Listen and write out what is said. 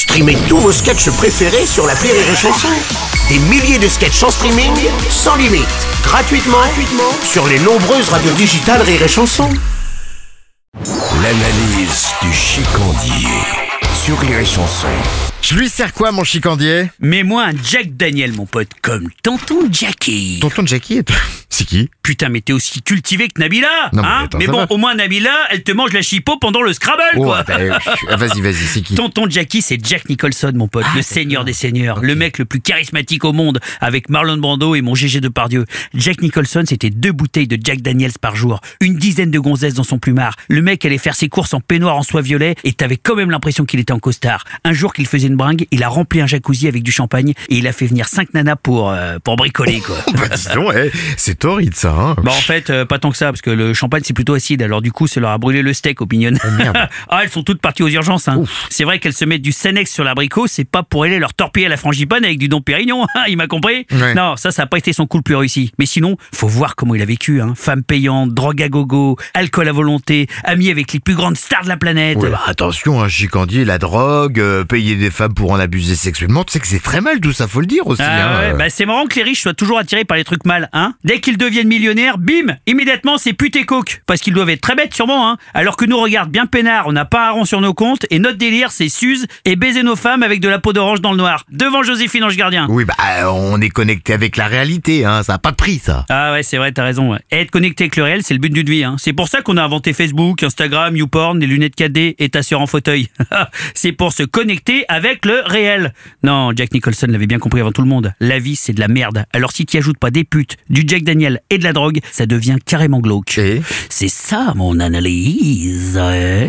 Streamez tous vos sketchs préférés sur la Rire et Chanson. Des milliers de sketchs en streaming, sans limite, gratuitement, gratuitement sur les nombreuses radios digitales Rire et Chanson. L'analyse du chicandier sur Rire et Chanson. Je lui sers quoi, mon chicandier? Mets-moi un Jack Daniel, mon pote, comme tonton Jackie. Tonton Jackie est... C'est qui Putain, mais t'es aussi cultivé que Nabila Non, mais hein attends, Mais bon, va. au moins Nabila, elle te mange la chipot pendant le Scrabble, Oh, quoi bah, ah, Vas-y, vas-y, c'est qui Tonton Jackie, c'est Jack Nicholson, mon Ah, pote, le seigneur des seigneurs, le mec le plus charismatique au monde, avec Marlon Brando et mon GG de Pardieu. Jack Nicholson, c'était deux bouteilles de Jack Daniels par jour, une dizaine de gonzesses dans son plumard. Le mec allait faire ses courses en peignoir en soie violet, et t'avais quand même l'impression qu'il était en costard. Un jour qu'il faisait une bringue, il a rempli un jacuzzi avec du champagne, et il a fait venir cinq nanas pour, euh, pour bricoler, quoi. Bah, dis donc, eh, c'est torride, ça, hein Bah en fait, euh, pas tant que ça, parce que le champagne c'est plutôt acide, alors du coup ça leur a brûlé le steak pignonnes. merde. ah, elles sont toutes parties aux urgences. Hein. C'est vrai qu'elles se mettent du Senex sur l'abricot, c'est pas pour aller leur torpiller la frangipane avec du Dom Pérignon, hein, il m'a compris Ouais. Non, ça, ça a pas été son coup le plus réussi. Mais sinon, faut voir comment il a vécu. Hein. Femme payante, drogue à gogo, alcool à volonté, ami avec les plus grandes stars de la planète. Ouais, bah, attention, un chicandier, la drogue, euh, payer des femmes pour en abuser sexuellement, tu sais que c'est très mal tout ça, faut le dire aussi. Ah hein, ouais, bah c'est marrant que les riches soient toujours attirés par les trucs mal, hein Dès qu'ils deviennent millionnaires, bim, immédiatement c'est pute et coke. Parce qu'ils doivent être très bêtes sûrement, hein Alors que nous regarde bien peinard, on n'a pas un rond sur nos comptes, et notre délire c'est s'use et baiser nos femmes avec de la peau d'orange dans le noir. Devant Joséphine Ange Gardien. Oui, bah euh, on est connecté avec la réalité, hein, ça a pas de prix ça. Ah ouais, c'est vrai, t'as raison. ouais. Être connecté avec le réel, c'est le but d'une vie. Hein. C'est pour ça qu'on a inventé Facebook, Instagram, YouPorn, les lunettes 4D et ta sœur en fauteuil. c'est pour se connecter avec le réel. Non, Jack Nicholson l'avait bien compris avant tout le monde. La vie, c'est de la merde. Alors si t'y ajoutes pas des putes, du Jack Daniel et de la drogue, ça devient carrément glauque. C'est ça mon analyse. hein.